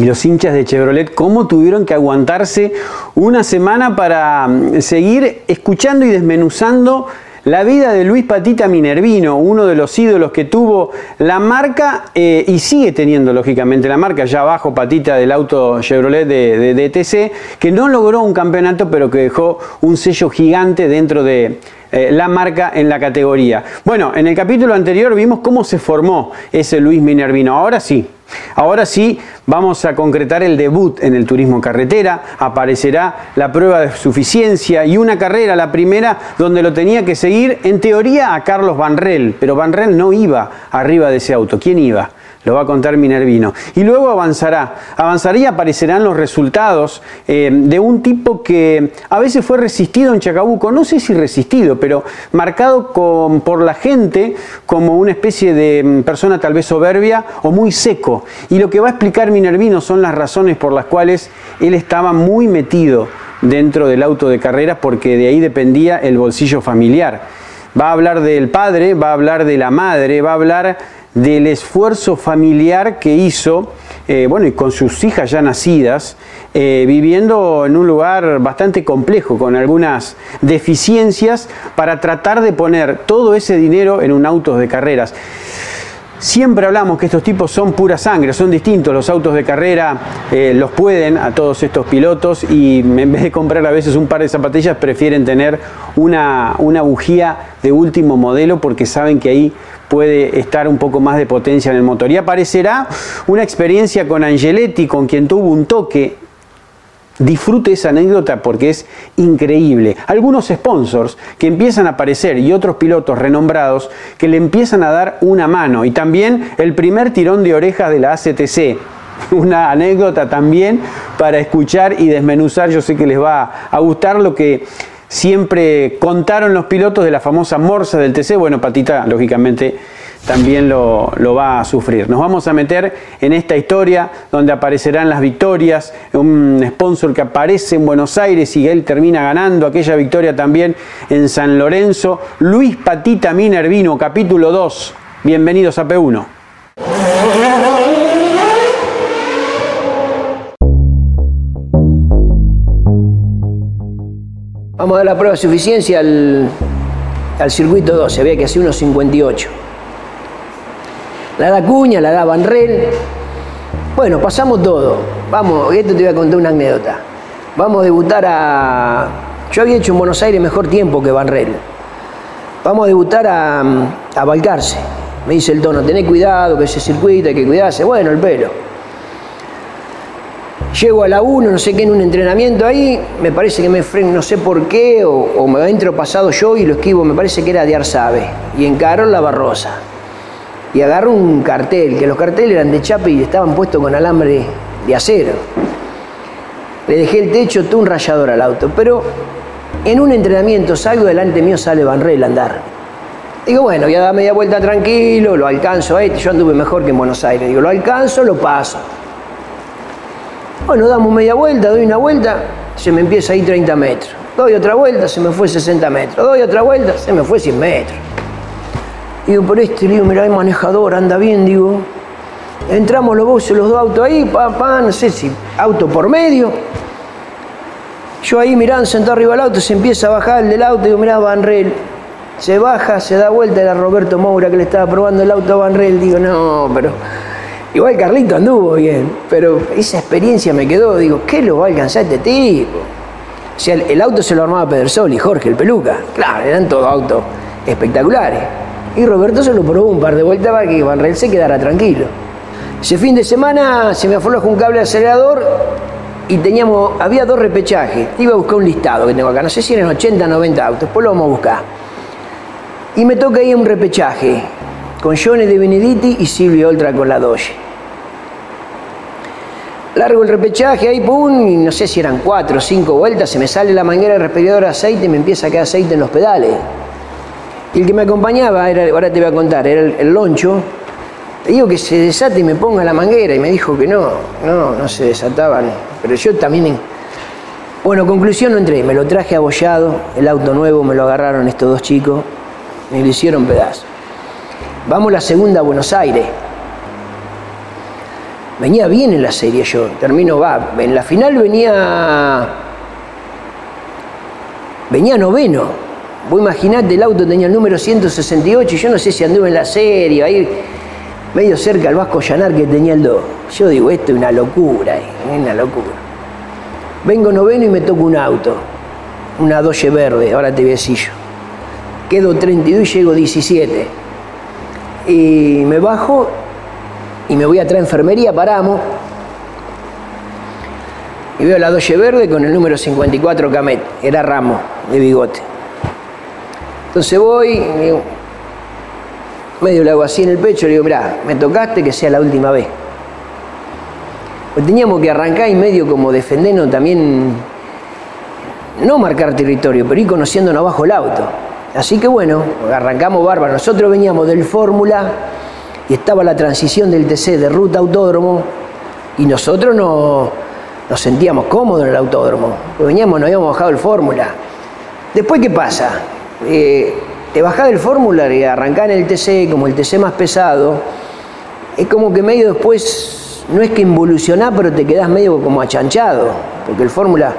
Y los hinchas de Chevrolet, cómo tuvieron que aguantarse una semana para mm, seguir escuchando y desmenuzando la vida de Luis Patita Minervino, uno de los ídolos que tuvo la marca eh, y sigue teniendo lógicamente la marca, ya abajo Patita del auto Chevrolet de, de DTC, que no logró un campeonato pero que dejó un sello gigante dentro de eh, la marca en la categoría. Bueno, en el capítulo anterior vimos cómo se formó ese Luis Minervino. Ahora sí, ahora sí vamos a concretar el debut en el turismo carretera. Aparecerá la prueba de suficiencia y una carrera, la primera, donde lo tenía que seguir en teoría a Carlos Vanrell, pero Vanrell no iba arriba de ese auto. ¿Quién iba? Lo va a contar Minervino. Y luego avanzará. Avanzaría y aparecerán los resultados eh, de un tipo que a veces fue resistido en Chacabuco, no sé si resistido, pero marcado por la gente como una especie de mm, persona tal vez soberbia o muy seco. Y lo que va a explicar Minervino son las razones por las cuales él estaba muy metido dentro del auto de carreras porque de ahí dependía el bolsillo familiar. Va a hablar del padre, va a hablar de la madre, va a hablar del esfuerzo familiar que hizo, eh, bueno, y con sus hijas ya nacidas, eh, viviendo en un lugar bastante complejo, con algunas deficiencias, para tratar de poner todo ese dinero en un auto de carreras. Siempre hablamos que estos tipos son pura sangre, son distintos. Los autos de carrera eh, los pueden a todos estos pilotos y en vez de comprar a veces un par de zapatillas prefieren tener una, una bujía de último modelo porque saben que ahí puede estar un poco más de potencia en el motor. Y aparecerá una experiencia con Angeletti, con quien tuvo un toque. Disfrute esa anécdota porque es increíble. Algunos sponsors que empiezan a aparecer y otros pilotos renombrados que le empiezan a dar una mano. Y también el primer tirón de orejas de la ACTC. Una anécdota también para escuchar y desmenuzar. Yo sé que les va a gustar lo que siempre contaron los pilotos de la famosa morsa del TC. Bueno, Patita, lógicamente, también lo, va a sufrir. Nos vamos a meter en esta historia donde aparecerán las victorias, un sponsor que aparece en Buenos Aires y él termina ganando aquella victoria también en San Lorenzo. Luis Patita Minervino, capítulo 2. Bienvenidos a P1. Vamos a dar la prueba de suficiencia al, circuito 12, había que hacer unos 58. La da Cuña, la da Banrel. Bueno, pasamos todo. Vamos, esto te voy a contar una anécdota. Vamos a debutar a. Yo había hecho en Buenos Aires mejor tiempo que Banrel. Vamos a debutar a, a Balcarce. Me dice el tono, tené cuidado, que ese circuito hay que cuidarse. Bueno, el pelo. Llego a la 1, no sé qué, en un entrenamiento ahí, me parece que me freno, no sé por qué, o, me entro pasado yo y lo esquivo, me parece que era de Arzabe, y encaro la Barrosa. Y agarro un cartel, que los carteles eran de chapa y estaban puestos con alambre de acero. Le dejé el techo, todo un rayador al auto, pero en un entrenamiento salgo delante mío, sale Banrel a andar. Digo, bueno, voy a dar media vuelta tranquilo, lo alcanzo a este, yo anduve mejor que en Buenos Aires. Digo, lo alcanzo, lo paso. Bueno, damos media vuelta, doy una vuelta, se me empieza a ir 30 metros. Doy otra vuelta, se me fue 60 metros. Doy otra vuelta, se me fue 100 metros. Digo, por este, digo, mira, hay manejador, anda bien, digo. Entramos los dos, los dos autos ahí, pa, pa, no sé si auto por medio. Yo ahí mirando, sentado arriba del auto, se empieza a bajar el del auto, digo, mirá, Banrel. Se baja, se da vuelta, era Roberto Moura que le estaba probando el auto a Banrel. Digo, no, pero Igual Carlito anduvo bien, pero esa experiencia me quedó, digo, ¿qué lo va a alcanzar este tipo? O sea, el, auto se lo armaba Pedersol y Jorge, el peluca. Claro, eran todos autos espectaculares. Y Roberto se lo probó un par de vueltas para que Van se quedara tranquilo. Ese fin de semana se me aflojó un cable acelerador y teníamos, había dos repechajes. Iba a buscar un listado que tengo acá, no sé si eran 80, 90 autos, después lo vamos a buscar. Y me toca ahí un repechaje con Johnny de Benedetti y Silvio Oltra con la Doge. Largo el repechaje ahí, pum, y no sé si eran cuatro o cinco vueltas, se me sale la manguera del respirador de aceite y me empieza a quedar aceite en los pedales. Y el que me acompañaba, era, ahora te voy a contar, era el, loncho. Le digo que se desate y me ponga la manguera y me dijo que no, no, no se desataban. Pero yo también... Bueno, conclusión no entré, me lo traje abollado, el auto nuevo me lo agarraron estos dos chicos, me lo hicieron pedazo. Vamos la segunda a Buenos Aires. Venía bien en la serie yo, termino, va, en la final venía, venía noveno. Vos imaginate, el auto tenía el número 168 y yo no sé si anduve en la serie, ahí medio cerca al Vasco Llanar que tenía el 2. Yo digo, esto es una locura, es una locura. Vengo noveno y me toco un auto, una Doge verde, ahora te voy a decir yo. Quedo 32 y llego 17. Y me bajo y me voy a traer enfermería, paramos. Y veo la Doye Verde con el número 54 Camet, era Ramo, de bigote. Entonces voy, medio le hago así en el pecho, le digo, mirá, me tocaste que sea la última vez. Pues teníamos que arrancar y medio como defendernos también, no marcar territorio, pero ir conociéndonos bajo el auto. Así que bueno, arrancamos bárbaro. Nosotros veníamos del Fórmula y estaba la transición del TC de ruta autódromo y nosotros no, nos sentíamos cómodos en el autódromo, veníamos, nos habíamos bajado el fórmula. Después, ¿qué pasa? Eh, te bajás del fórmula y arrancás en el TC como el TC más pesado, es como que medio después, no es que involucionás, pero te quedás medio como achanchado, porque el fórmula,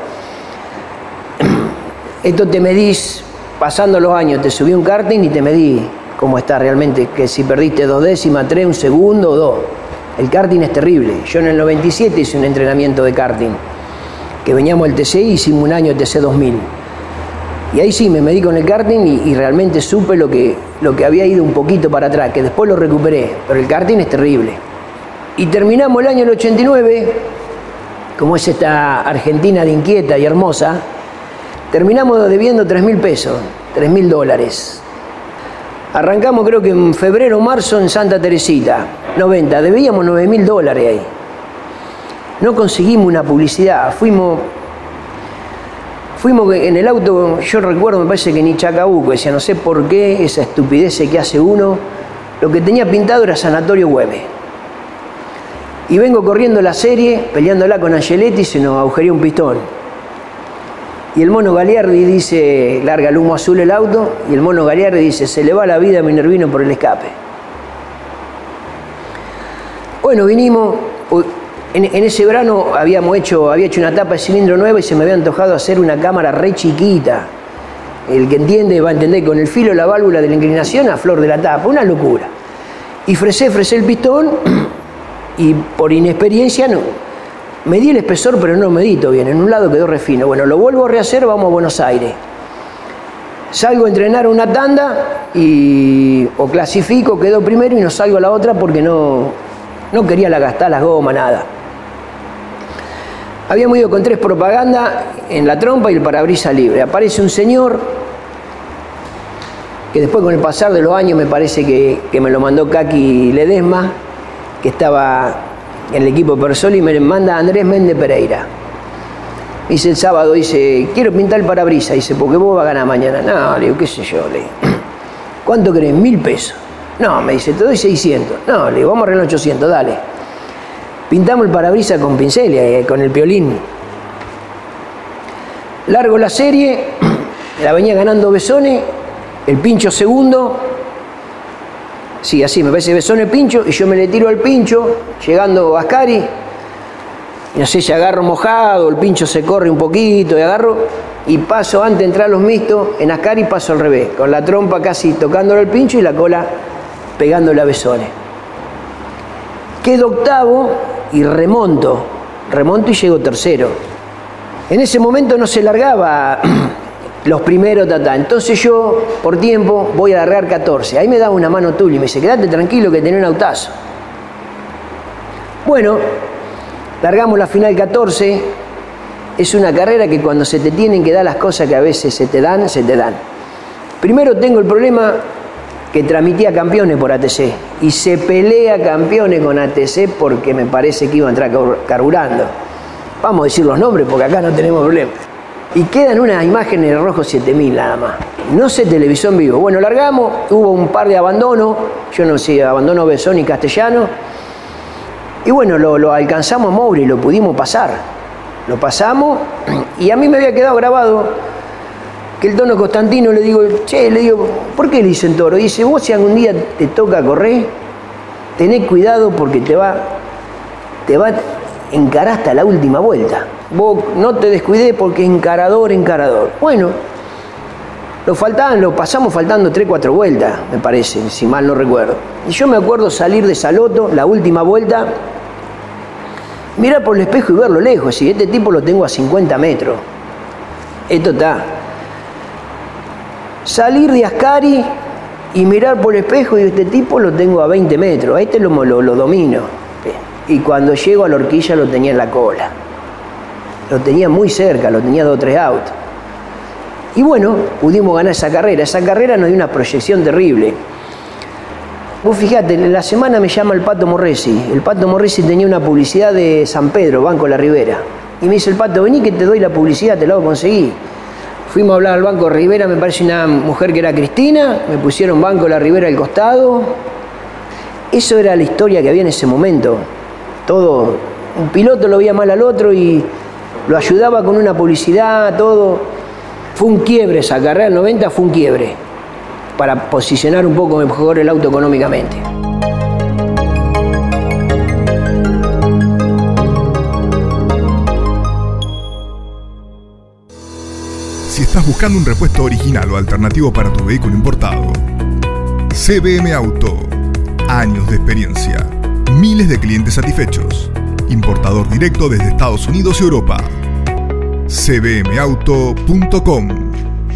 esto te medís, pasando los años, te subí un karting y te medí cómo está realmente, que si perdiste dos décimas, tres, un segundo o dos. El karting es terrible. Yo en el 97 hice un entrenamiento de karting, que veníamos al TC y hicimos un año TC 2000. Y ahí sí, me medí con el karting y, realmente supe lo que, lo que había ido un poquito para atrás, que después lo recuperé, pero el karting es terrible. Y terminamos el año el 89, como es esta Argentina de inquieta y hermosa, terminamos debiendo 3 mil pesos, 3 mil dólares. Arrancamos creo que en febrero o marzo en Santa Teresita, 90, debíamos 9 mil dólares ahí. No conseguimos una publicidad, fuimos, fuimos en el auto, yo recuerdo, me parece que ni Chacabuco, decía, no sé por qué, esa estupidez que hace uno, lo que tenía pintado era Sanatorio Güemes. Y vengo corriendo la serie, peleándola con Angeletti, se nos agujería un pistón. Y el mono Galiardi dice, larga el humo azul el auto, y el mono Galiardi dice, se le va la vida a Minervino por el escape. Bueno, vinimos, en, ese verano habíamos hecho, había hecho una tapa de cilindro nueva y se me había antojado hacer una cámara re chiquita. El que entiende va a entender con el filo la válvula de la inclinación a flor de la tapa, una locura. Y fresé, fresé el pistón y por inexperiencia no, me di el espesor, pero no medito bien. En un lado quedó refino. Bueno, lo vuelvo a rehacer, vamos a Buenos Aires. Salgo a entrenar una tanda y o clasifico, quedo primero y no salgo a la otra porque no, no quería la gastar las gomas, nada. Habíamos ido con tres propagandas en la trompa y el parabrisa libre. Aparece un señor que después con el pasar de los años me parece que, que me lo mandó Kaki Ledesma, que estaba el equipo Persoli me manda Andrés Méndez Pereira. Dice el sábado, dice, quiero pintar el parabrisa. Dice, porque vos vas a ganar mañana. No, le digo, qué sé yo, le digo. ¿Cuánto querés? Mil pesos. No, me dice, te doy 600. No, le digo, vamos a arreglar 800, dale. Pintamos el parabrisa con pincel, eh, con el piolín. Largo la serie, la venía ganando Besone, el pincho segundo, Sí, así, me parece que son el pincho y yo me le tiro al pincho, llegando a Ascari, y no sé si agarro mojado, el pincho se corre un poquito y agarro, y paso antes de entrar a los mixtos, en Ascari paso al revés, con la trompa casi tocándole el pincho y la cola pegándole a besones. Quedo octavo y remonto, remonto y llego tercero. En ese momento no se largaba los primeros, tata. Entonces yo, por tiempo, voy a agarrar 14. Ahí me daba una mano tuya y me dice, quédate tranquilo que tenés un autazo. Bueno, largamos la final 14. Es una carrera que cuando se te tienen que dar las cosas que a veces se te dan, se te dan. Primero tengo el problema que transmitía campeones por ATC y se pelea campeones con ATC porque me parece que iba a entrar carburando. Vamos a decir los nombres porque acá no tenemos problema. Y quedan unas imágenes de Rojo 7000 nada más. No se televisó en vivo. Bueno, largamos, hubo un par de abandonos, yo no sé, abandono Besón y Castellano. Y bueno, lo, alcanzamos a Moure y lo pudimos pasar. Lo pasamos y a mí me había quedado grabado que el tono Constantino le digo, che, le digo, ¿por qué le dicen toro? dice, vos si algún día te toca correr, tenés cuidado porque te va, te va a encarar hasta la última vuelta. Vos no te descuidé porque encarador, encarador. Bueno, lo faltaban, lo pasamos faltando 3, 4 vueltas, me parece, si mal no recuerdo. Y yo me acuerdo salir de Saloto, la última vuelta, mirar por el espejo y verlo lejos. Y este tipo lo tengo a 50 metros. Esto está salir de Ascari y mirar por el espejo y este tipo lo tengo a 20 metros, a este lo, lo, domino. Y cuando llego a la horquilla lo tenía en la cola. Lo tenía muy cerca, lo tenía dos o tres autos. Y bueno, pudimos ganar esa carrera. Esa carrera nos dio una proyección terrible. Vos fijate, en la semana me llama el Pato Morresi. El Pato Morresi tenía una publicidad de San Pedro, Banco La Ribera. Y me dice el Pato, vení que te doy la publicidad, te la conseguir. Fuimos a hablar al Banco Rivera, me parece una mujer que era Cristina, me pusieron Banco La Rivera al costado. Eso era la historia que había en ese momento. Todo, un piloto lo veía mal al otro y lo ayudaba con una publicidad, todo. Fue un quiebre esa carrera del 90, fue un quiebre para posicionar un poco mejor el auto económicamente. estás buscando un repuesto original o alternativo para tu vehículo importado. CBM Auto. Años de experiencia. Miles de clientes satisfechos. Importador directo desde Estados Unidos y Europa. cbmauto.com.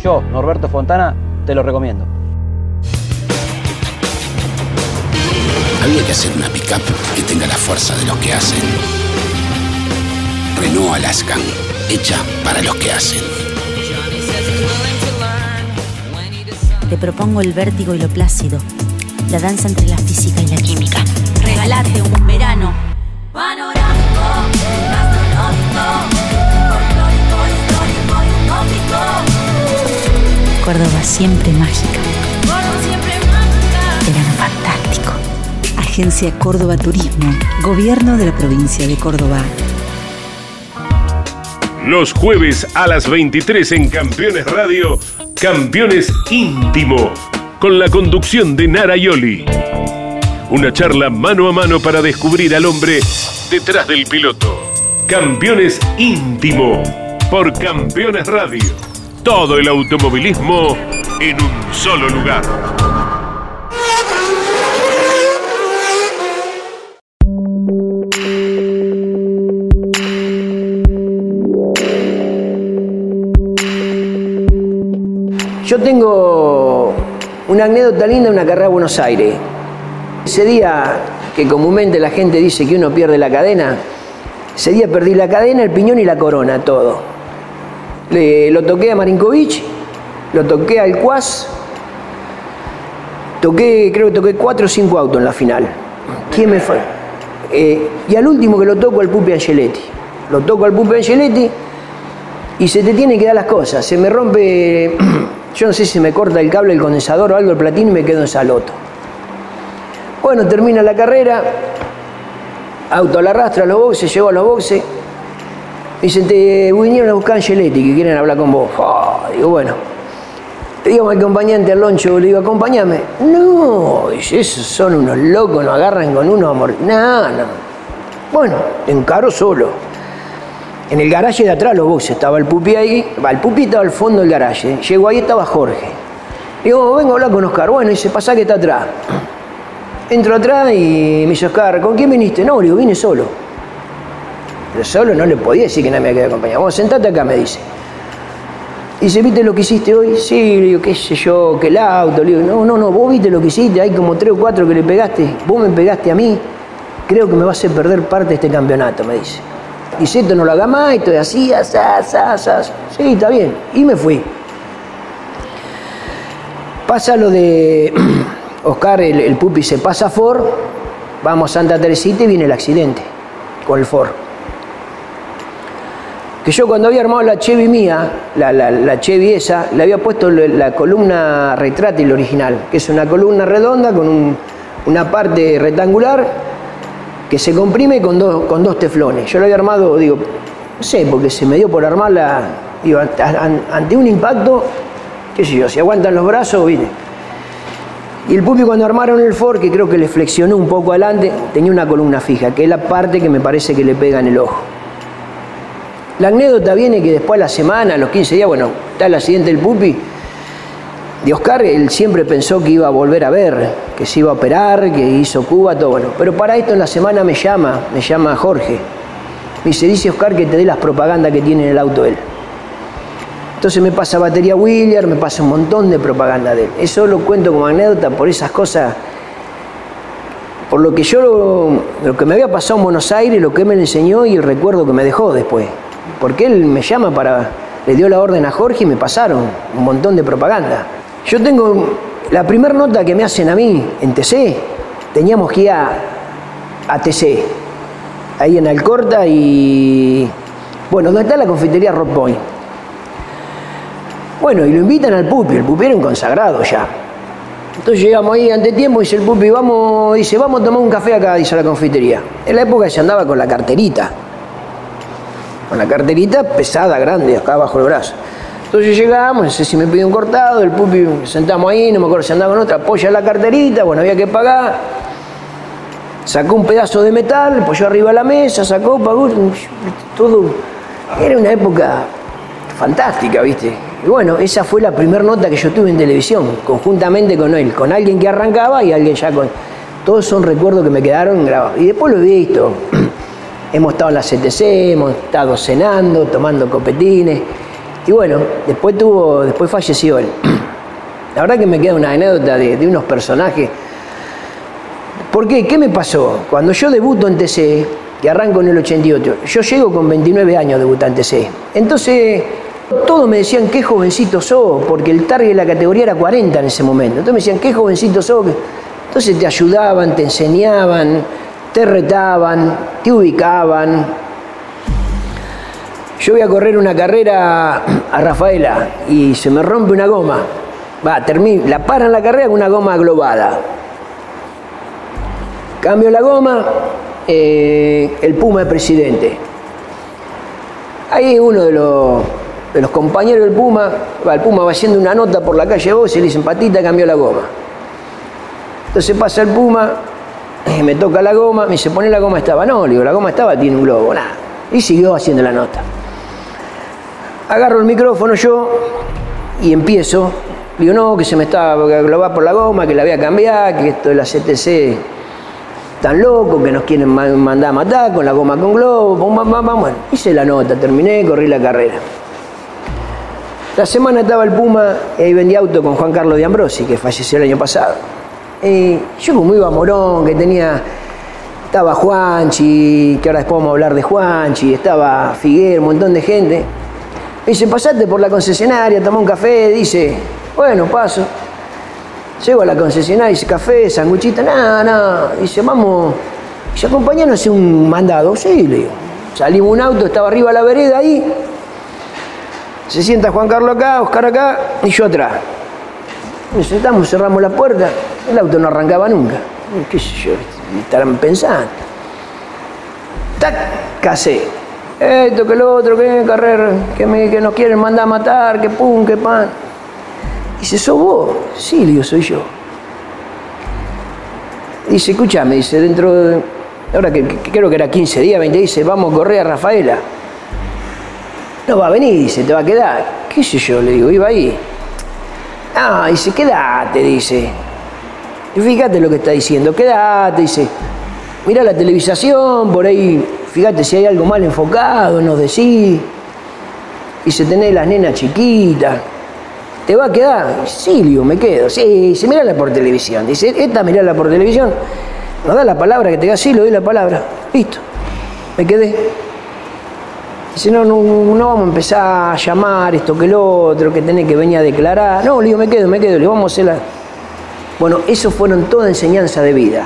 Yo, Norberto Fontana, te lo recomiendo. Había que hacer una pickup que tenga la fuerza de los que hacen. Renault Alaskan, hecha para los que hacen. Te propongo el vértigo y lo plácido, la danza entre la física y la química. Regalate un verano panorámico, gastronómico, folclórico, histórico y Córdoba siempre mágica. Córdoba siempre mágica. Verano fantástico. Agencia Córdoba Turismo, Gobierno de la provincia de Córdoba. Los jueves a las 23 en Campeones Radio Campeones Íntimo, con la conducción de Nara Yoli. Una charla mano a mano para descubrir al hombre detrás del piloto. Campeones Íntimo, por Campeones Radio. Todo el automovilismo en un solo lugar. Yo tengo una anécdota linda de una carrera a Buenos Aires. Ese día que comúnmente la gente dice que uno pierde la cadena, ese día perdí la cadena, el piñón y la corona, todo. Le, lo toqué a Marinkovic, lo toqué al Cuas, toqué, creo que toqué cuatro o cinco autos en la final. ¿Quién me fue? Eh, y al último que lo toco al Pupi Angeletti. Lo toco al Pupi Angeletti y se te tienen que dar las cosas. Se me rompe Yo no sé si me corta el cable, el condensador o algo, el platino y me quedo en saloto. Bueno, termina la carrera, auto la rastra a los boxes, llego a los boxes. Dicen, te vinieron a buscar Angeletti, que quieren hablar con vos. Ah, digo, bueno. Le digo al acompañante al loncho, le digo, acompáñame. No, dice, esos son unos locos, nos agarran con uno amor. No, no. Bueno, encaro solo. En el garaje de atrás los boxes, estaba el pupi ahí, el pupi estaba al fondo del garaje. Llegó ahí, estaba Jorge. Digo, vengo a hablar con Oscar. Bueno, dice, pasa que está atrás. Entro atrás y me dice, Oscar, ¿con quién viniste? No, le digo, vine solo. Pero solo no le podía decir que nadie me quedado acompañado. Vamos, sentate acá, me dice. Dice, ¿viste lo que hiciste hoy? Sí, le digo, qué sé yo, que el auto. Le digo, no, no, no, vos viste lo que hiciste, hay como tres o cuatro que le pegaste. Vos me pegaste a mí. creo que me va a perder parte de este campeonato, me dice. Dice, esto no lo haga más, esto es así, asas, asas. Sí, está bien. Y me fui. Pasa lo de Oscar, el, el pupi se pasa a Ford, vamos a Santa Teresita y viene el accidente con el Ford. Que yo cuando había armado la Chevy mía, la, la, la Chevy esa, le había puesto la, la columna retráctil original, que es una columna redonda con un- una parte rectangular que se comprime con dos, con dos teflones. Yo lo había armado, digo, no sé, porque se me dio por armarla, digo, ante, an- ante un impacto, qué sé yo, si aguantan los brazos, vine. Y el pupi cuando armaron el Ford, que creo que le flexionó un poco adelante, tenía una columna fija, que es la parte que me parece que le pega en el ojo. La anécdota viene que después a la semana, a los 15 días, bueno, está el accidente del pupi, de Oscar, él siempre pensó que iba a volver a ver, que se iba a operar, que hizo Cuba, todo bueno. Pero para esto en la semana me llama, me llama Jorge. Me dice, dice Oscar que te dé las propagandas que tiene en el auto él. Entonces me pasa batería William, me pasa un montón de propaganda de él. Eso lo cuento como anécdota por esas cosas, por lo que yo, lo que me había pasado en Buenos Aires, lo que él me enseñó y el recuerdo que me dejó después. Porque él me llama para, le dio la orden a Jorge y me pasaron un montón de propaganda. Yo tengo la primera nota que me hacen a mí en TC, teníamos que ir a, a TC, ahí en Alcorta y, bueno, donde está la confitería Rock Point. Bueno, y lo invitan al pupi, el pupi era un consagrado ya. Entonces llegamos ahí ante tiempo, dice el pupi, vamos, dice, vamos a tomar un café acá, dice la confitería. En la época se andaba con la carterita. Con la carterita pesada, grande, acá bajo el brazo. Entonces llegamos, no sé si me pidió un cortado, el pupi, sentamos ahí, no me acuerdo si andaba con otra, apoya la carterita, bueno, había que pagar. Sacó un pedazo de metal, apoyó arriba de la mesa, sacó, pagó, todo. Era una época fantástica, ¿viste? Y bueno, esa fue la primera nota que yo tuve en televisión, conjuntamente con él, con alguien que arrancaba y alguien ya con... Todos son recuerdos que me quedaron grabados. Y después lo he visto. hemos estado en la CTC, hemos estado cenando, tomando copetines. Y bueno, después tuvo, después falleció él. La verdad que me queda una anécdota de, unos personajes. ¿Por qué? ¿Qué me pasó? Cuando yo debuto en TC, que arranco en el 88, yo llego con 29 años debutante en TC. Entonces, todos me decían, qué jovencito sos, porque el target de la categoría era 40 en ese momento. Entonces me decían, qué jovencito sos. Entonces te ayudaban, te enseñaban, te retaban, te ubicaban. Yo voy a correr una carrera a Rafaela y se me rompe una goma. Va, termino, la paran la carrera con una goma globada. Cambio la goma, eh, el Puma es presidente. Ahí uno de los, los compañeros del Puma, el Puma va haciendo una nota por la calle vos y le dicen, patita, cambió la goma. Entonces pasa el Puma, eh, me toca la goma, me dice, pone la goma estaba. No, le digo, la goma estaba, tiene un globo, nada. Y siguió haciendo la nota. Agarro el micrófono yo y empiezo. Digo, no, que se me estaba globando por la goma, que la voy a cambiar, que esto de la CTC tan loco, que nos quieren ma- mandar a matar con la goma con globo, pam. Bueno, hice la nota, terminé, corrí la carrera. La semana estaba el Puma y ahí vendía auto con Juan Carlos de Ambrosi, que falleció el año pasado. Y yo como iba Morón, que tenía, estaba Juanchi, que ahora después vamos a hablar de Juanchi, estaba Figuer, un montón de gente. Me dice, pasate por la concesionaria, toma un café, dice, bueno, paso. Llego a la concesionaria, dice café, sanguchita, nada, nada. Dice, vamos, dice, acompañanos a un mandado. Sí, le digo. Salimos un auto, estaba arriba de la vereda ahí. Se sienta Juan Carlos acá, Oscar acá y yo atrás. Nos sentamos, cerramos la puerta, el auto no arrancaba nunca. ¿Qué sé yo? Estarán pensando. Tac, casé. Esto, que lo otro, que carrera, que, me, que nos quieren mandar a matar, que pum, que pan. Dice, ¿sos vos? Sí, digo, soy yo. Dice, escúchame, dice, dentro de, ahora que, creo que era 15 días, 20 días, dice, vamos a correr a Rafaela. No va a venir, dice, te va a quedar. ¿Qué sé yo? Le digo, iba ahí. Ah, dice, quédate, dice. Y fíjate lo que está diciendo, quédate, dice. Mira la televisación, por ahí, fíjate si hay algo mal enfocado, nos decís. Dice, tenés las nenas chiquitas. ¿Te va a quedar? Sí, digo, me quedo. Sí, dice, mirala por televisión. Dice, esta mirala por televisión. ¿No da la palabra que te diga? Sí, le doy la palabra. Listo. Me quedé. Dice, no, no, no vamos a empezar a llamar esto que lo otro, que tenés que venir a declarar. No, le digo, me quedo, me quedo, le digo, vamos a hacer la... Bueno, eso fueron toda enseñanza de vida.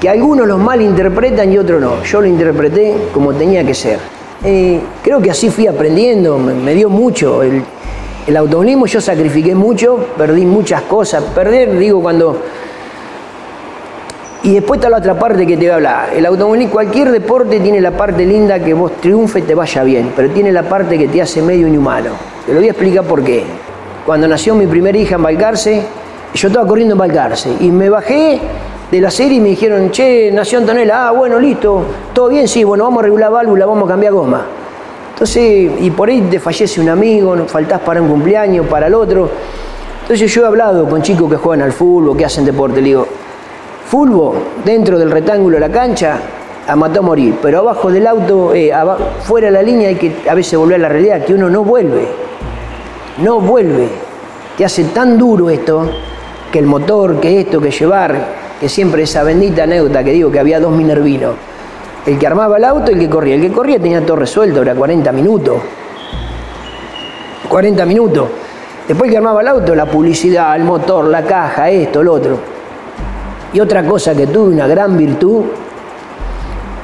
Que algunos los malinterpretan y otros no. Yo lo interpreté como tenía que ser. Creo que así fui aprendiendo, me, dio mucho. El, el yo sacrifiqué mucho, perdí muchas cosas. Perder, digo, cuando... Y después está la otra parte que te voy a hablar. El automovilismo, cualquier deporte tiene la parte linda que vos triunfe y te vaya bien, pero tiene la parte que te hace medio inhumano. Te lo voy a explicar por qué. Cuando nació mi primera hija en Balcarce, yo estaba corriendo en Balcarce y me bajé de la serie y me dijeron, che, nació Antonella, ah, bueno, listo, todo bien, sí, bueno, vamos a regular válvula, vamos a cambiar goma. Entonces, y por ahí te fallece un amigo, faltás para un cumpleaños, para el otro. Entonces yo he hablado con chicos que juegan al fútbol, que hacen deporte, le digo, fútbol, dentro del rectángulo de la cancha, a matar a morir, pero abajo del auto, eh, fuera de la línea hay que a veces volver a la realidad, que uno no vuelve, no vuelve. Te hace tan duro esto, que el motor, que esto, que llevar, que siempre esa bendita anécdota que digo que había dos minervinos. El que armaba el auto y el que corría. El que corría tenía todo resuelto, era 40 minutos. 40 minutos. Después el que armaba el auto, la publicidad, el motor, la caja, esto, lo otro. Y otra cosa que tuve, una gran virtud,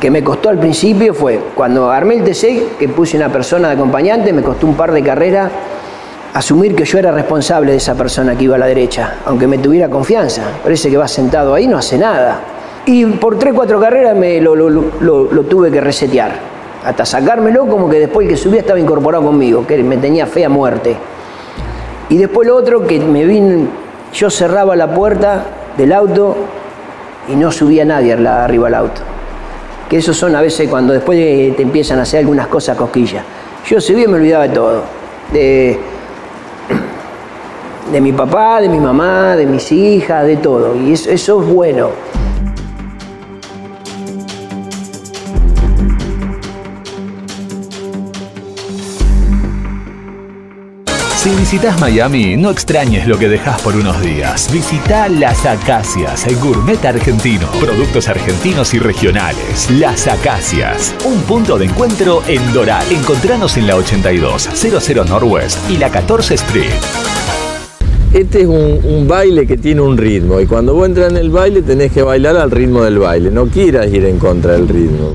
que me costó al principio fue, cuando armé el TC, que puse una persona de acompañante, me costó un par de carreras asumir que yo era responsable de esa persona que iba a la derecha, aunque me tuviera confianza. Parece que va sentado ahí, no hace nada. Y por tres, cuatro carreras me lo, tuve que resetear. Hasta sacármelo como que después que subía estaba incorporado conmigo, que me tenía fe a muerte. Y después lo otro que me vino, yo cerraba la puerta del auto y no subía nadie arriba al auto. Que esos son a veces cuando después de- te empiezan a hacer algunas cosas cosquillas. Yo subía y me olvidaba de todo. De, de mi papá, de mi mamá, de mis hijas, de todo. Y eso, eso es bueno. Si visitas Miami, no extrañes lo que dejas por unos días. Visita Las Acacias, el gourmet argentino. Productos argentinos y regionales. Las Acacias. Un punto de encuentro en Doral. Encontranos en la 82, 00 Northwest y la 14 Street. Este es un, un baile que tiene un ritmo y cuando vos entras en el baile tenés que bailar al ritmo del baile, no quieras ir en contra del ritmo.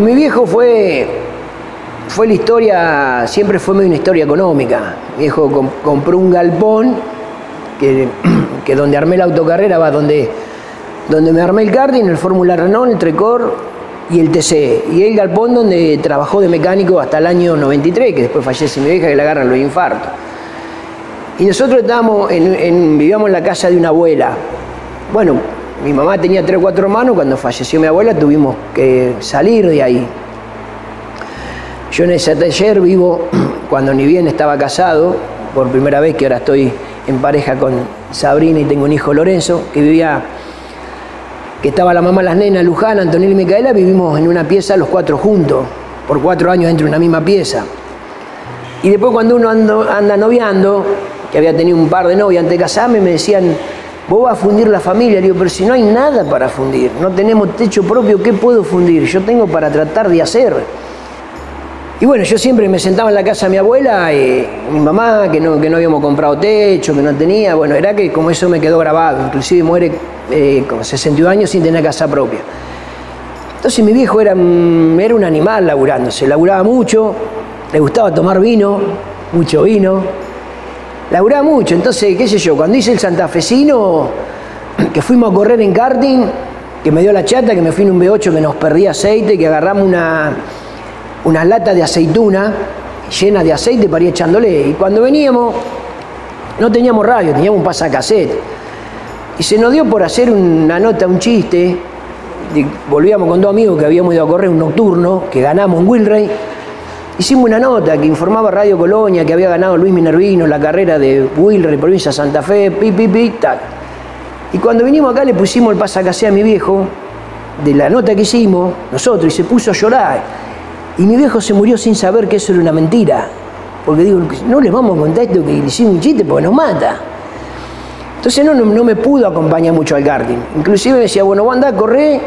Con mi viejo fue, fue la historia, siempre fue una historia económica. Mi viejo com- compró un galpón que, que donde armé la autocarrera va donde, donde me armé el karting, el Fórmula Renault, el Trecor y el TC. Y el galpón donde trabajó de mecánico hasta el año 93, que después fallece mi vieja que le agarran los infartos. Y nosotros estábamos en, vivíamos en la casa de una abuela. Bueno, mi mamá tenía tres o cuatro hermanos, cuando falleció mi abuela tuvimos que salir de ahí. Yo en ese taller vivo cuando ni bien estaba casado, por primera vez que ahora estoy en pareja con Sabrina y tengo un hijo Lorenzo, que vivía, que estaba la mamá, las nenas, Luján, Antonio y Micaela, vivimos en una pieza los cuatro juntos, por cuatro años dentro de una misma pieza. Y después cuando uno anda noviando, que había tenido un par de novias antes de casarme, me decían, vos vas a fundir la familia. Le digo, pero si no hay nada para fundir, no tenemos techo propio, ¿qué puedo fundir? Yo tengo para tratar de hacer. Y bueno, yo siempre me sentaba en la casa de mi abuela, y mi mamá, que no, que no habíamos comprado techo, que no tenía, bueno, era que como eso me quedó grabado, inclusive muere eh, con 62 años sin tener casa propia. Entonces mi viejo era, era un animal laburando, se laburaba mucho, le gustaba tomar vino, mucho vino, laburaba mucho, entonces, qué sé yo, cuando hice el santafesino, que fuimos a correr en karting, que me dio la chata, que me fui en un B8 que nos perdí aceite, que agarramos una unas latas de aceituna llenas de aceite para ir echándole. Y cuando veníamos, no teníamos radio, teníamos un pasacassette. Y se nos dio por hacer una nota, un chiste. volvíamos con dos amigos que habíamos ido a correr un nocturno, que ganamos en Wilray. Hicimos una nota que informaba Radio Colonia que había ganado Luis Minervino la carrera de Wilray, provincia de Santa Fe, pi, pi, pi, tal. Y cuando vinimos acá le pusimos el pasacassette a mi viejo, de la nota que hicimos, nosotros, y se puso a llorar. Y mi viejo se murió sin saber que eso era una mentira. Porque digo, no le vamos a contar esto que le hicimos un chiste porque nos mata. Entonces no, no, me pudo acompañar mucho al karting. Inclusive me decía, bueno, vos andá a correr,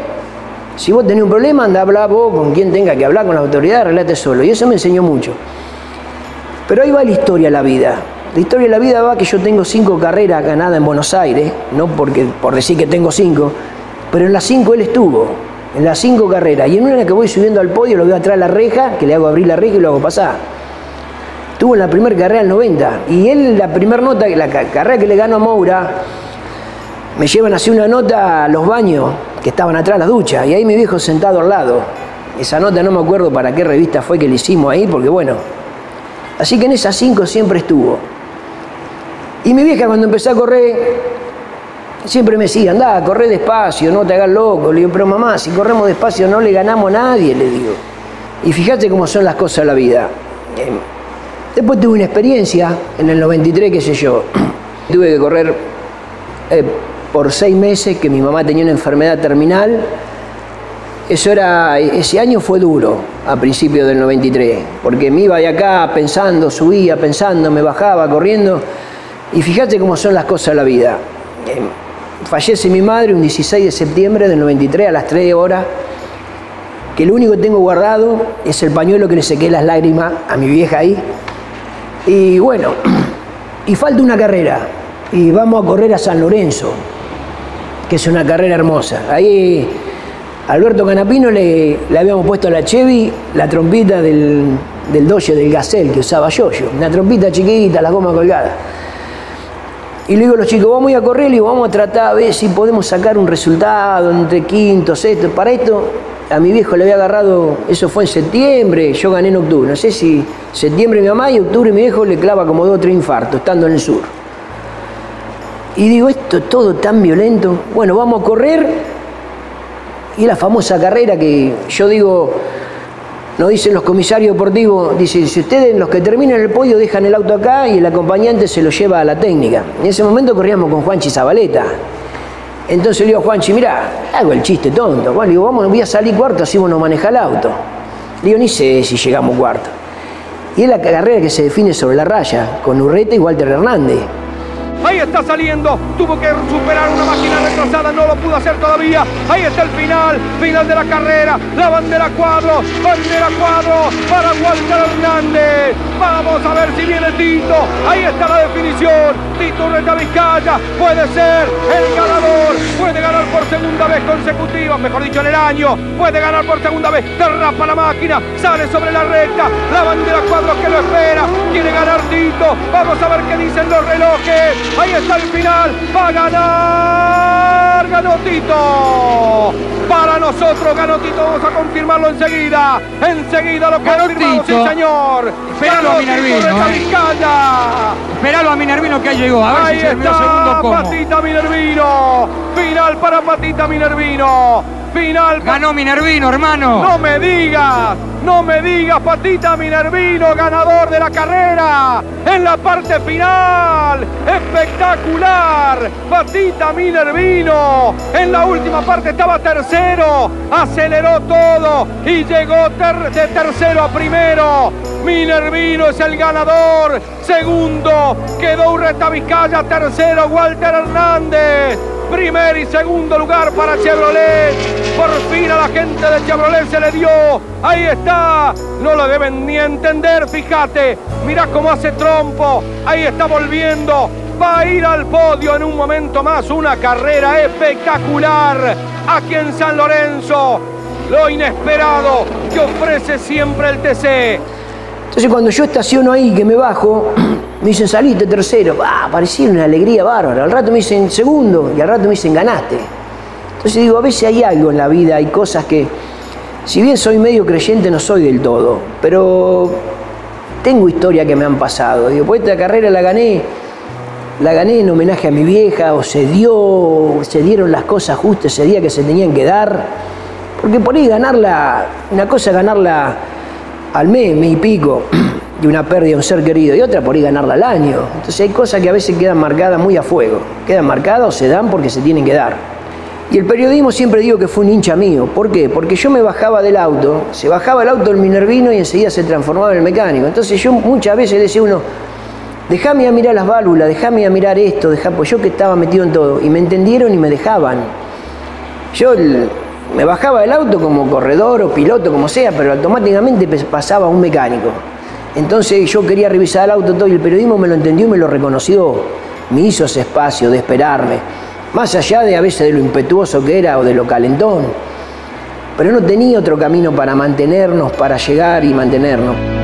si vos tenés un problema, andá a hablar vos con quien tenga que hablar, con la autoridad, arreglate solo. Y eso me enseñó mucho. Pero ahí va la historia de la vida. La historia de la vida va que yo tengo cinco carreras ganadas en Buenos Aires, no porque, por decir que tengo cinco, pero en las cinco él estuvo en las cinco carreras. Y en una que voy subiendo al podio, lo veo atrás de la reja, que le hago abrir la reja y lo hago pasar. Tuvo en la primera carrera el 90. Y él, la primera nota, la carrera que le ganó a Moura, me llevan a hacer una nota a los baños que estaban atrás la ducha. Y ahí mi viejo sentado al lado. Esa nota no me acuerdo para qué revista fue que le hicimos ahí, porque bueno. Así que en esas cinco siempre estuvo. Y mi vieja cuando empecé a correr, Siempre me decía, anda, corre despacio, no te hagas loco. Le digo, pero mamá, si corremos despacio no le ganamos a nadie, le digo. Y fíjate cómo son las cosas de la vida. Eh, después tuve una experiencia en el 93, qué sé yo. tuve que correr eh, por seis meses, que mi mamá tenía una enfermedad terminal. Eso era, ese año fue duro, a principios del 93, porque me iba de acá pensando, subía pensando, me bajaba corriendo. Y fíjate cómo son las cosas de la vida. Eh, Fallece mi madre un 16 de septiembre del 93 a las 3 horas, que lo único que tengo guardado es el pañuelo que le sequé las lágrimas a mi vieja ahí. Y bueno, y falta una carrera, y vamos a correr a San Lorenzo, es una carrera hermosa. Ahí Alberto Canapino le, le habíamos puesto a la Chevy la trompita del, del Dodge del Gazelle que usaba yo, yo, una trompita chiquita, la goma colgada. Y le digo a los chicos, vamos a correr, y vamos a tratar a ver si podemos sacar un resultado entre quintos, esto. Para esto, a mi viejo le había agarrado, eso fue en septiembre, yo gané en octubre. No sé si septiembre mi mamá y octubre mi viejo le clava como dos o tres infartos, estando en el sur. Y digo, esto es todo tan violento. Bueno, vamos a correr. Y la famosa carrera que yo digo, nos dicen los comisarios deportivos, dice, si ustedes los que terminan el podio dejan el auto acá y el acompañante se lo lleva a la técnica. En ese momento corríamos con Juanchi Zabaleta. Entonces le digo a Juanchi, mira, hago el chiste tonto. Le digo, vamos, voy a salir cuarto así vos no maneja el auto. Le digo, ni sé si llegamos cuarto. Y es la carrera que se define sobre la raya, con Urreta y Walter Hernández. Ahí está saliendo. Tuvo que superar una máquina retrasada. No lo pudo hacer todavía. Ahí está el final. Final de la carrera. La bandera cuadro. Bandera cuadro para Walter Hernández. Vamos a ver si viene Tito. Ahí está la definición. Tito Reta Vizcaya puede ser el ganador. Puede ganar por segunda vez consecutiva. Mejor dicho, en el año. Puede ganar por segunda vez. Derrapa la máquina. Sale sobre la recta. La bandera cuadro que lo espera. Quiere ganar Tito. Vamos a ver qué dicen los relojes. Ahí está el final. Va a ganar. Ganó Tito. Para nosotros ganó Tito. Vamos a confirmarlo enseguida. Enseguida lo confirmamos, sí señor. Esperalo a Minervino. Eh. Esperalo a Minervino que llegó. A ver Ahí si está Patita Minervino. Final para Patita Minervino. Final. Ganó Minervino, hermano. No me digas. No me digas, Patita Minervino, ganador de la carrera en la parte final. Espectacular. Patita Minervino. En la última parte estaba tercero. Aceleró todo y llegó de tercero a primero. Minervino es el ganador. Segundo quedó Urreta Vizcaya. Tercero Walter Hernández. Primer y segundo lugar para Chevrolet. Por fin a la gente de Chevrolet se le dio. Ahí está. No lo deben ni entender, fíjate. Mira cómo hace trompo. Ahí está volviendo. Va a ir al podio en un momento más. Una carrera espectacular aquí en San Lorenzo. Lo inesperado que ofrece siempre el TC. Entonces cuando yo estaciono ahí, que me bajo, me dicen saliste tercero. Ah, una alegría bárbara. Al rato me dicen segundo y al rato me dicen ganaste. Entonces digo, a veces hay algo en la vida, hay cosas que, si bien soy medio creyente, no soy del todo, pero tengo historia que me han pasado. Digo, pues esta carrera la gané, la gané en homenaje a mi vieja, o se dio, se dieron las cosas justas ese día que se tenían que dar. Porque por ahí ganarla, una cosa es ganarla al mes, mes y pico, de una pérdida de un ser querido, y otra por ahí ganarla al año. Entonces hay cosas que a veces quedan marcadas muy a fuego. Quedan marcadas o se dan porque se tienen que dar. Y el periodismo siempre digo que fue un hincha mío. ¿Por qué? Porque yo me bajaba del auto, se bajaba el auto el Minervino y enseguida se transformaba en el mecánico. Entonces yo muchas veces decía uno, déjame a mirar las válvulas, déjame a mirar esto, déjame, pues yo que estaba metido en todo. Y me entendieron y me dejaban. Yo me bajaba del auto como corredor o piloto, como sea, pero automáticamente pasaba un mecánico. Entonces yo quería revisar el auto todo y el periodismo me lo entendió y me lo reconoció. Me hizo ese espacio de esperarme. Más allá de a veces de lo impetuoso que era o de lo calentón. Pero no tenía otro camino para mantenernos, para llegar y mantenernos.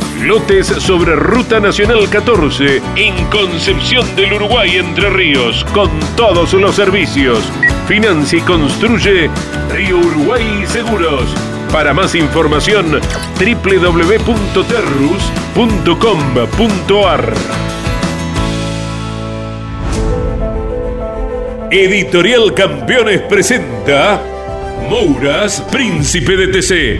Lotes sobre Ruta Nacional 14 en Concepción del Uruguay, Entre Ríos, con todos los servicios. Financia y construye Río Uruguay Seguros. Para más información, www.terrus.com.ar. Editorial Campeones presenta Mouras, Príncipe de TC.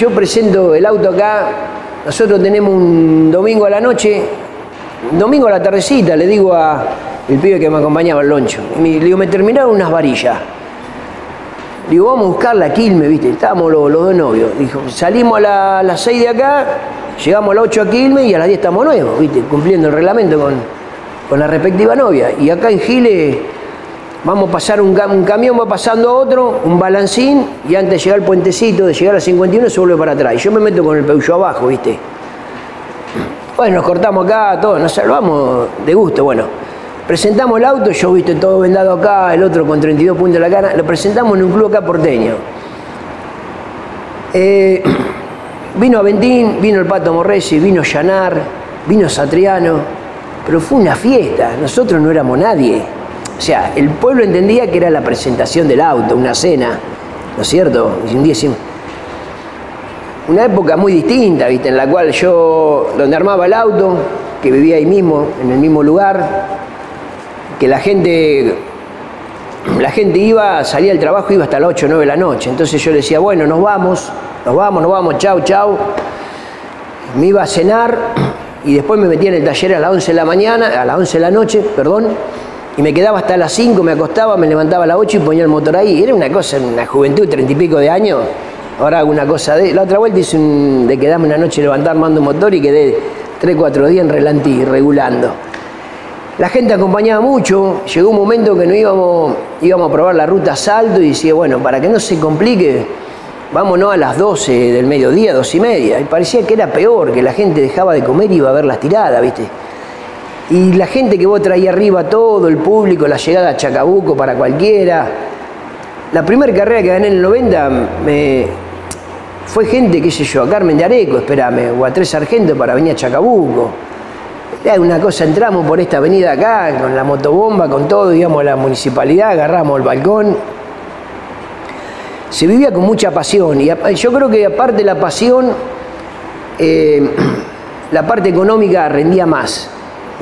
Yo presento el auto acá, nosotros tenemos un domingo a la noche, domingo a la tardecita, le digo a pibe que me acompañaba, el loncho, y le digo, me terminaron unas varillas. Digo, vamos a buscar la Quilme, ¿viste? Estábamos los, dos novios. Dijo, salimos a, la- las 6 de acá, llegamos a las 8 a Quilme y a las 10 estamos nuevos, ¿viste? Cumpliendo el reglamento con, con la respectiva novia. Y acá en Giles vamos a pasar un, cam- un camión, va pasando otro, un balancín, y antes de llegar al puentecito, de llegar a 51, se vuelve para atrás. Yo me meto con el Peugeot abajo, ¿viste? Bueno, nos cortamos acá, todo, nos salvamos de gusto, bueno. Presentamos el auto, yo viste todo vendado acá, el otro con 32 puntos en la cara, lo presentamos en un club acá porteño. Eh, vino Aventín, vino el Pato Morresi, vino Llanar, vino Satriano, pero fue una fiesta, nosotros no éramos nadie. O sea, el pueblo entendía que era la presentación del auto, una cena, ¿no es cierto? Y un día hicimos- una época muy distinta, ¿viste? En la cual yo, donde armaba el auto, que vivía ahí mismo, en el mismo lugar, que la gente, la gente iba, salía del trabajo, iba hasta las 8 o 9 de la noche. Entonces yo decía, bueno, nos vamos, nos vamos, nos vamos, chau, chau. Me iba a cenar y después me metía en el taller a las 11 de la mañana, a las 11 de la noche, perdón, y me quedaba hasta las 5, me acostaba, me levantaba a las 8 y ponía el motor ahí. Era una cosa, una juventud, treinta y pico de años. Ahora hago una cosa de. La otra vuelta hice un, de quedarme una noche levantar mando motor y quedé 3, 4 días en relantí, regulando. La gente acompañaba mucho, llegó un momento que no íbamos, íbamos a probar la ruta Salto y decía, bueno, para que no se complique, vámonos a las 12 del mediodía, 12 y media. Y parecía que era peor, que la gente dejaba de comer y iba a ver las tiradas, ¿viste? Y la gente que vos traía arriba, todo el público, la llegada a Chacabuco para cualquiera. La primera carrera que gané en el 90 me, fue gente, qué sé yo, a Carmen de Areco, espérame, o a Tres Sargento para venir a Chacabuco. Era una cosa, entramos por esta avenida acá, con la motobomba, con todo, íbamos a la municipalidad, agarramos el balcón. Se vivía con mucha pasión, y yo creo que aparte de la pasión, eh, la parte económica rendía más.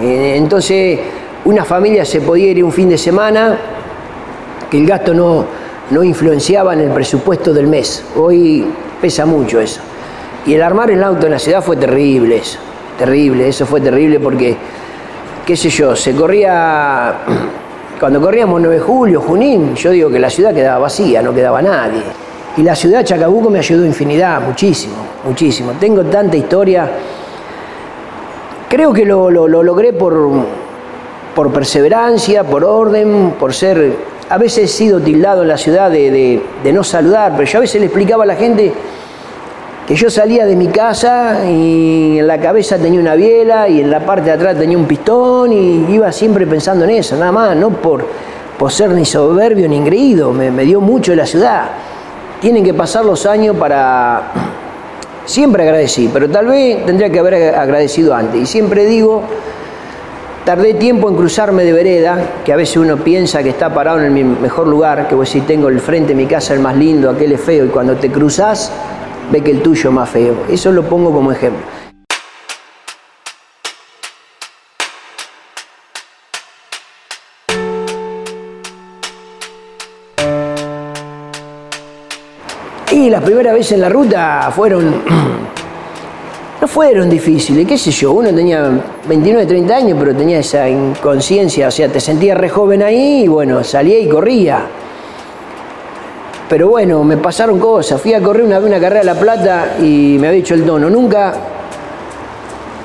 Eh, entonces, una familia se podía ir un fin de semana, que el gasto no, no influenciaba en el presupuesto del mes. Hoy pesa mucho eso. Y el armar el auto en la ciudad fue terrible eso, terrible, eso fue terrible porque, qué sé yo, se corría, cuando corríamos 9 de julio, Junín, yo digo que la ciudad quedaba vacía, no quedaba nadie. Y la ciudad Chacabuco me ayudó infinidad, muchísimo, muchísimo. Tengo tanta historia. Creo que lo, lo- lo logré por, por perseverancia, por orden, por ser... A veces he sido tildado en la ciudad de, de- no saludar, pero yo a veces le explicaba a la gente que yo salía de mi casa y en la cabeza tenía una biela y en la parte de atrás tenía un pistón y iba siempre pensando en eso, nada más, no por, por ser ni soberbio ni engreído, me, me dio mucho de la ciudad. Tienen que pasar los años para... Siempre agradecí, pero tal vez tendría que haber agradecido antes. Y siempre digo, tardé tiempo en cruzarme de vereda, que a veces uno piensa que está parado en el mejor lugar, que vos si tengo el frente de mi casa el más lindo, aquel es feo, y cuando te cruzás, ve que el tuyo es más feo. Eso lo pongo como ejemplo. Y las primeras veces en la ruta fueron. No fueron difíciles, qué sé yo. Uno tenía 29, 30 años, pero tenía esa inconsciencia, o sea, te sentías re joven ahí y bueno, salía y corría. Pero bueno, me pasaron cosas. Fui a correr una vez una carrera a La Plata y me había dicho el dono, nunca,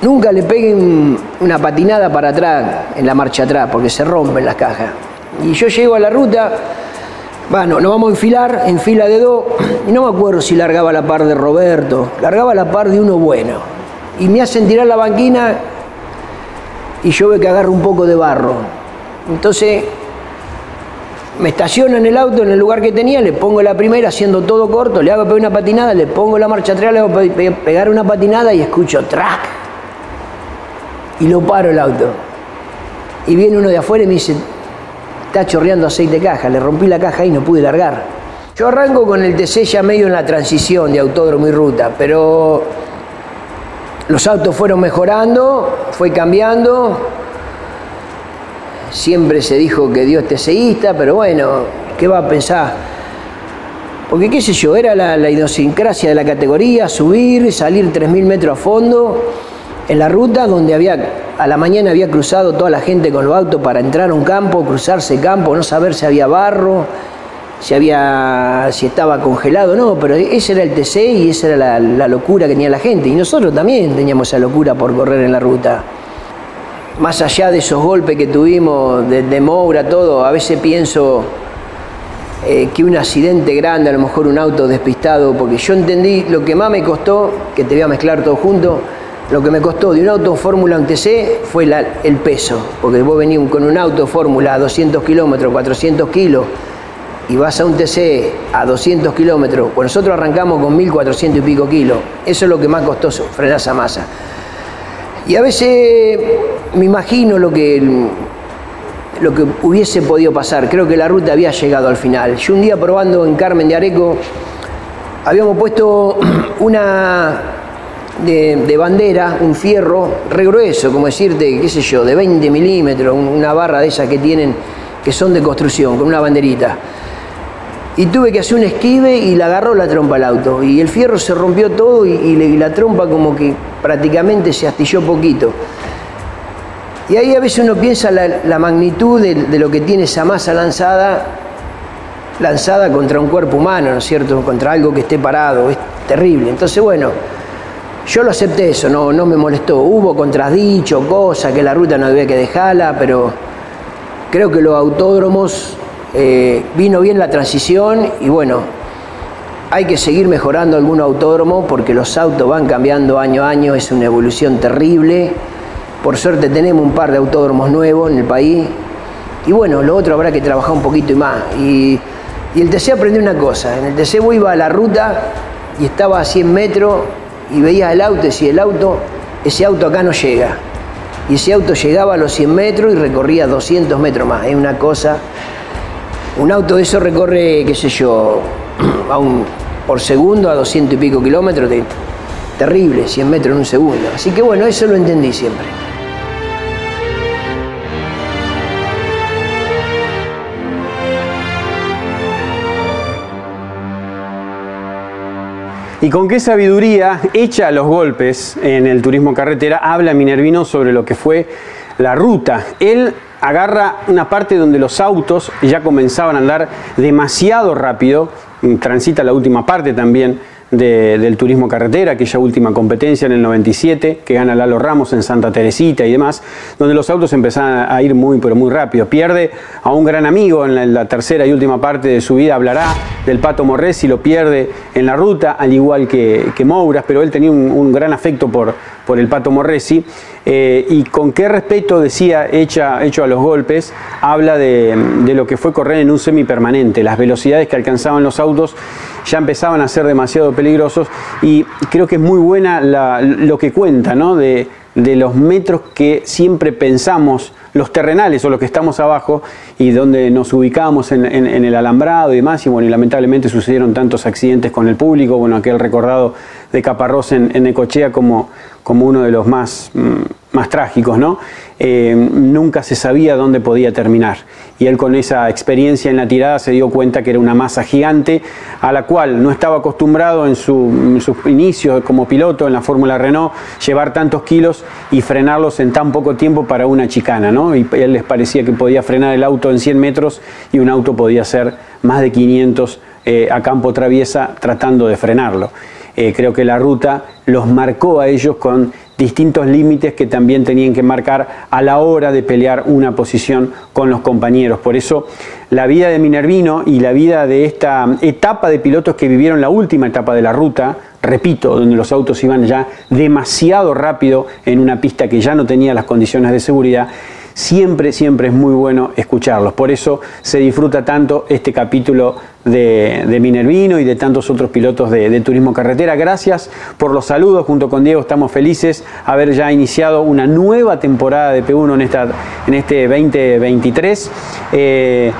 nunca le peguen una patinada para atrás, en la marcha atrás, porque se rompen las cajas. Y yo llego a la ruta, bueno, nos vamos a enfilar en fila de dos, y no me acuerdo si largaba la par de Roberto, largaba la par de uno bueno. Y me hacen tirar la banquina y yo veo que agarro un poco de barro. Entonces me estaciono en el auto en el lugar que tenía, le pongo la primera haciendo todo corto, le hago pegar una patinada, le pongo la marcha atrás, le hago pe- pe- pegar una patinada y escucho track. y lo paro el auto. Y viene uno de afuera y me dice, está chorreando aceite de caja, le rompí la caja y no pude largar. Yo arranco con el TC ya medio en la transición de autódromo y ruta, pero los autos fueron mejorando, fue cambiando. Siempre se dijo que Dios TCista, pero bueno, ¿qué va a pensar? Porque qué sé yo, era la, la idiosincrasia de la categoría, subir, salir 3.000 metros a fondo en la ruta donde había, a la mañana había cruzado toda la gente con los autos para entrar a un campo, cruzarse campo, no saber si había barro, si, había, si estaba congelado, no, pero ese era el TC y esa era la, locura que tenía la gente. Y nosotros también teníamos esa locura por correr en la ruta. Más allá de esos golpes que tuvimos de, Moura, todo, a veces pienso eh, que un accidente grande, a lo mejor un auto despistado, porque yo entendí lo que más me costó, que te voy a mezclar todo junto, lo que me costó de un auto Fórmula un TC fue el peso, porque vos venís con un auto Fórmula a 200 kilómetros, 400 kilos, y vas a un TC a 200 kilómetros, pues nosotros arrancamos con 1400 y pico kilos, eso es lo que más costoso, frenar esa masa. Y a veces me imagino lo que, lo que hubiese podido pasar, creo que la ruta había llegado al final. Yo un día probando en Carmen de Areco, habíamos puesto una de, bandera, un fierro regrueso, como decirte, qué sé yo, de 20 milímetros, una barra de esas que tienen, que son de construcción, con una banderita. Y tuve que hacer un esquive y la agarró la trompa al auto. Y el fierro se rompió todo y, la trompa como que prácticamente se astilló poquito. Y ahí a veces uno piensa la, magnitud de, de, lo que tiene esa masa lanzada, lanzada contra un cuerpo humano, ¿no es cierto? Contra algo que esté parado. Es terrible. Entonces, bueno, yo lo acepté eso, no, no me molestó. Hubo contradicho, cosas, que la ruta no había que dejarla, pero creo que los autódromos eh, vino bien la transición y bueno, hay que seguir mejorando algún autódromo porque los autos van cambiando año a año, es una evolución terrible. Por suerte tenemos un par de autódromos nuevos en el país y bueno, lo otro habrá que trabajar un poquito y más. Y, el TC aprendió una cosa, en el TC iba a la ruta y estaba a 100 metros y veía el auto y decía, el auto, ese auto acá no llega. Y ese auto llegaba a los 100 metros y recorría 200 metros más. Es una cosa un auto de eso recorre, qué sé yo, a un, por segundo a 200 y pico kilómetros, terrible, 100 metros en un segundo. Así que bueno, eso lo entendí siempre. Y con qué sabiduría, hecha los golpes en el turismo carretera, habla Minervino sobre lo que fue la ruta. Él agarra una parte donde los autos ya comenzaban a andar demasiado rápido, transita la última parte también del turismo carretera, aquella última competencia en el 97 que gana Lalo Ramos en Santa Teresita y demás, donde los autos empezaban a ir muy pero muy rápido. Pierde a un gran amigo en la, tercera y última parte de su vida, hablará del Pato Morresi, lo pierde en la ruta, al igual que, que Mouras, pero él tenía un, gran afecto por, por el Pato Morresi. Eh, y con qué respeto, decía, hecha, hecho a los golpes, habla de, de lo que fue correr en un semipermanente, las velocidades que alcanzaban los autos ya empezaban a ser demasiado peligrosos y creo que es muy buena lo que cuenta, ¿no? De, los metros que siempre pensamos, los terrenales o los que estamos abajo y donde nos ubicamos en, el alambrado y demás, y bueno, y lamentablemente sucedieron tantos accidentes con el público, bueno, aquel recordado de Caparrós en, en Ecochea como, como uno de los más, mm, más trágicos, ¿no? Eh, nunca se sabía dónde podía terminar. Y él con esa experiencia en la tirada se dio cuenta que era una masa gigante a la cual no estaba acostumbrado en, su, sus inicios como piloto en la Fórmula Renault llevar tantos kilos y frenarlos en tan poco tiempo para una chicana, ¿no? Y a él les parecía que podía frenar el auto en 100 metros y un auto podía ser más de 500 eh, a campo traviesa tratando de frenarlo. Eh, creo que la ruta los marcó a ellos con distintos límites que también tenían que marcar a la hora de pelear una posición con los compañeros. Por eso la vida de Minervino y la vida de esta etapa de pilotos que vivieron la última etapa de la ruta, repito, donde los autos iban ya demasiado rápido en una pista que ya no tenía las condiciones de seguridad, siempre, siempre es muy bueno escucharlos. Por eso se disfruta tanto este capítulo de, de Minervino y de tantos otros pilotos de, de, turismo carretera. Gracias por los saludos. Junto con Diego estamos felices haber ya iniciado una nueva temporada de P1 en, esta, en este 2023. Eh,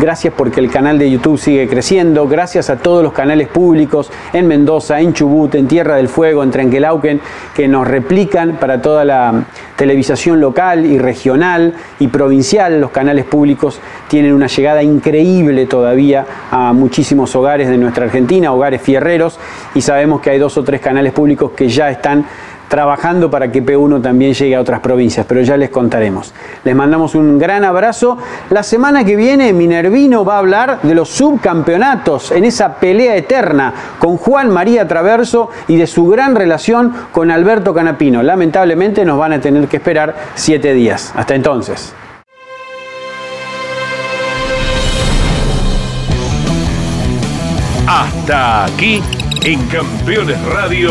Gracias porque el canal de YouTube sigue creciendo. Gracias a todos los canales públicos en Mendoza, en Chubut, en Tierra del Fuego, en Trenquelauquen, que nos replican para toda la televisación local y regional y provincial. Los canales públicos tienen una llegada increíble todavía a muchísimos hogares de nuestra Argentina, hogares fierreros, y sabemos que hay dos o tres canales públicos que ya están trabajando para que P1 también llegue a otras provincias, pero ya les contaremos. Les mandamos un gran abrazo. La semana que viene Minervino va a hablar de los subcampeonatos en esa pelea eterna con Juan María Traverso y de su gran relación con Alberto Canapino. Lamentablemente nos van a tener que esperar siete días. Hasta entonces. Hasta aquí en Campeones Radio